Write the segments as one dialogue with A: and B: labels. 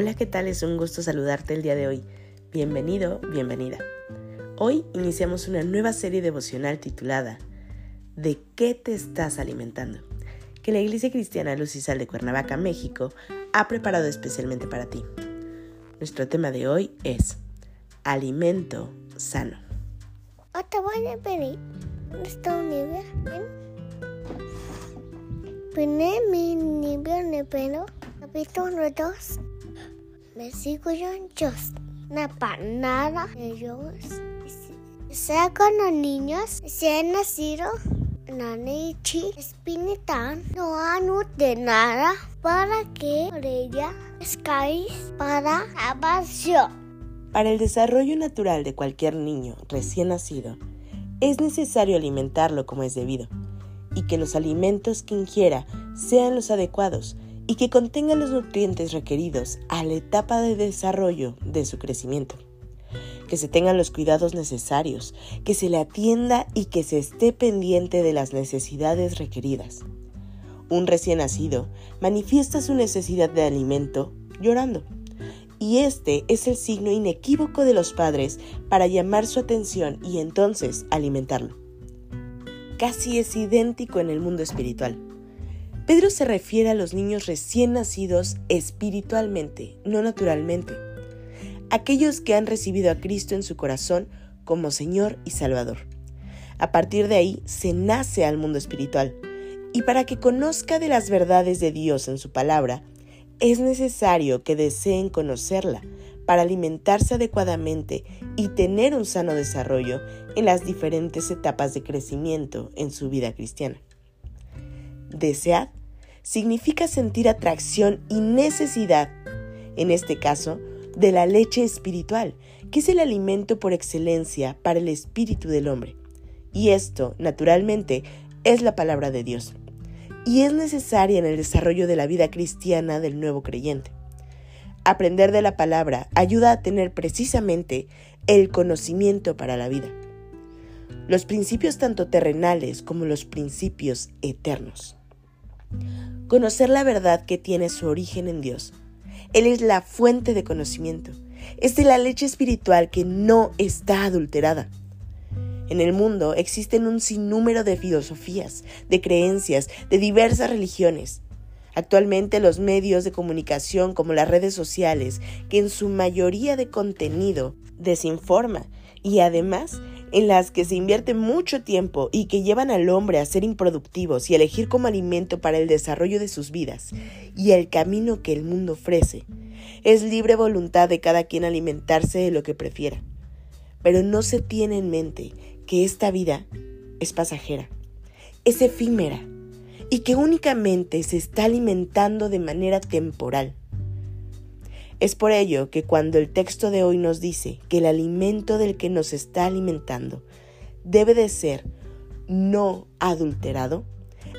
A: Hola, ¿qué tal? Es un gusto saludarte el día de hoy. Bienvenido, bienvenida. Hoy iniciamos una nueva serie devocional titulada ¿De qué te estás alimentando? que la Iglesia Cristiana Luz y Sal de Cuernavaca, México, ha preparado especialmente para ti. Nuestro tema de hoy es alimento sano.
B: Te voy a pedir nuestro nivel. Primer mi nivel de pelo, capítulo 2 versículo 2. Una panada de Dios. Sea con los niños, se han nacido la leche espiritual, no han de nada para que ella escáis para salvación.
A: Para el desarrollo natural de cualquier niño recién nacido, es necesario alimentarlo como es debido y que los alimentos que ingiera sean los adecuados y que contenga los nutrientes requeridos a la etapa de desarrollo de su crecimiento. Que se tengan los cuidados necesarios, que se le atienda y que se esté pendiente de las necesidades requeridas. Un recién nacido manifiesta su necesidad de alimento llorando. Y este es el signo inequívoco de los padres para llamar su atención y entonces alimentarlo. Casi es idéntico en el mundo espiritual. Pedro se refiere a los niños recién nacidos espiritualmente, no naturalmente. Aquellos que han recibido a Cristo en su corazón como Señor y Salvador. A partir de ahí se nace al mundo espiritual. Y para que conozca de las verdades de Dios en su palabra, es necesario que deseen conocerla para alimentarse adecuadamente y tener un sano desarrollo en las diferentes etapas de crecimiento en su vida cristiana. Desead significa sentir atracción y necesidad, en este caso, de la leche espiritual, que es el alimento por excelencia para el espíritu del hombre. Y esto, naturalmente, es la palabra de Dios. Y es necesaria en el desarrollo de la vida cristiana del nuevo creyente. Aprender de la palabra ayuda a tener precisamente el conocimiento para la vida. Los principios tanto terrenales como los principios eternos. Conocer la verdad que tiene su origen en Dios. Él es la fuente de conocimiento. Es de la leche espiritual que no está adulterada. En el mundo existen un sinnúmero de filosofías, de creencias, de diversas religiones. Actualmente los medios de comunicación como las redes sociales, que en su mayoría de contenido desinforma y además en las que se invierte mucho tiempo y que llevan al hombre a ser improductivos y elegir como alimento para el desarrollo de sus vidas y el camino que el mundo ofrece. Es libre voluntad de cada quien alimentarse de lo que prefiera. Pero no se tiene en mente que esta vida es pasajera, es efímera y que únicamente se está alimentando de manera temporal. Es por ello que cuando el texto de hoy nos dice que el alimento del que nos está alimentando debe de ser no adulterado,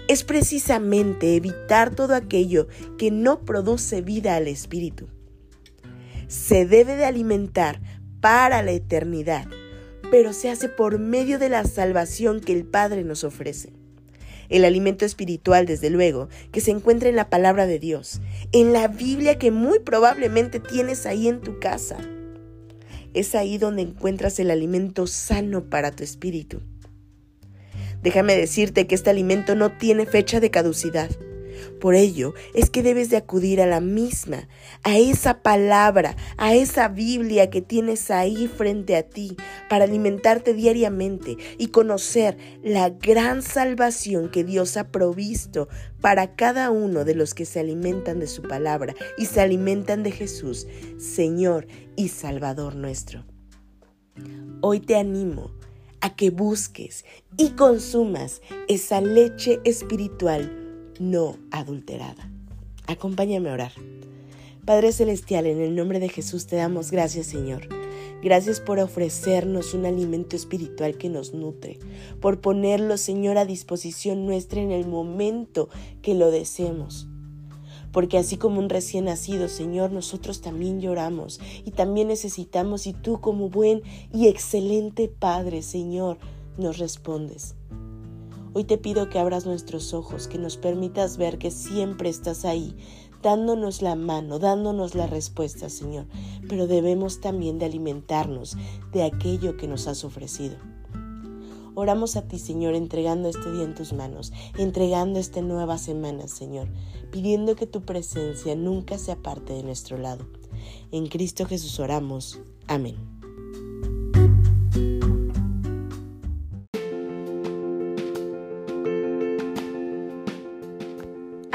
A: es precisamente evitar todo aquello que no produce vida al espíritu. Se debe de alimentar para la eternidad, pero se hace por medio de la salvación que el Padre nos ofrece el alimento espiritual, desde luego, que se encuentra en la palabra de Dios, en la Biblia que muy probablemente tienes ahí en tu casa. Es ahí donde encuentras el alimento sano para tu espíritu. Déjame decirte que este alimento no tiene fecha de caducidad. Por ello es que debes de acudir a la misma, a esa palabra, a esa Biblia que tienes ahí frente a ti para alimentarte diariamente y conocer la gran salvación que Dios ha provisto para cada uno de los que se alimentan de su palabra y se alimentan de Jesús, Señor y Salvador nuestro. Hoy te animo a que busques y consumas esa leche espiritual no adulterada. Acompáñame a orar. Padre Celestial, en el nombre de Jesús te damos gracias, Señor. Gracias por ofrecernos un alimento espiritual que nos nutre, por ponerlo, Señor, a disposición nuestra en el momento que lo deseemos. Porque así como un recién nacido, Señor, nosotros también lloramos y también necesitamos y tú como buen y excelente Padre, Señor, nos respondes. Hoy te pido que abras nuestros ojos, que nos permitas ver que siempre estás ahí, dándonos la mano, dándonos la respuesta, Señor. Pero debemos también de alimentarnos de aquello que nos has ofrecido. Oramos a ti, Señor, entregando este día en tus manos, entregando esta nueva semana, Señor, pidiendo que tu presencia nunca se aparte de nuestro lado. En Cristo Jesús oramos. Amén.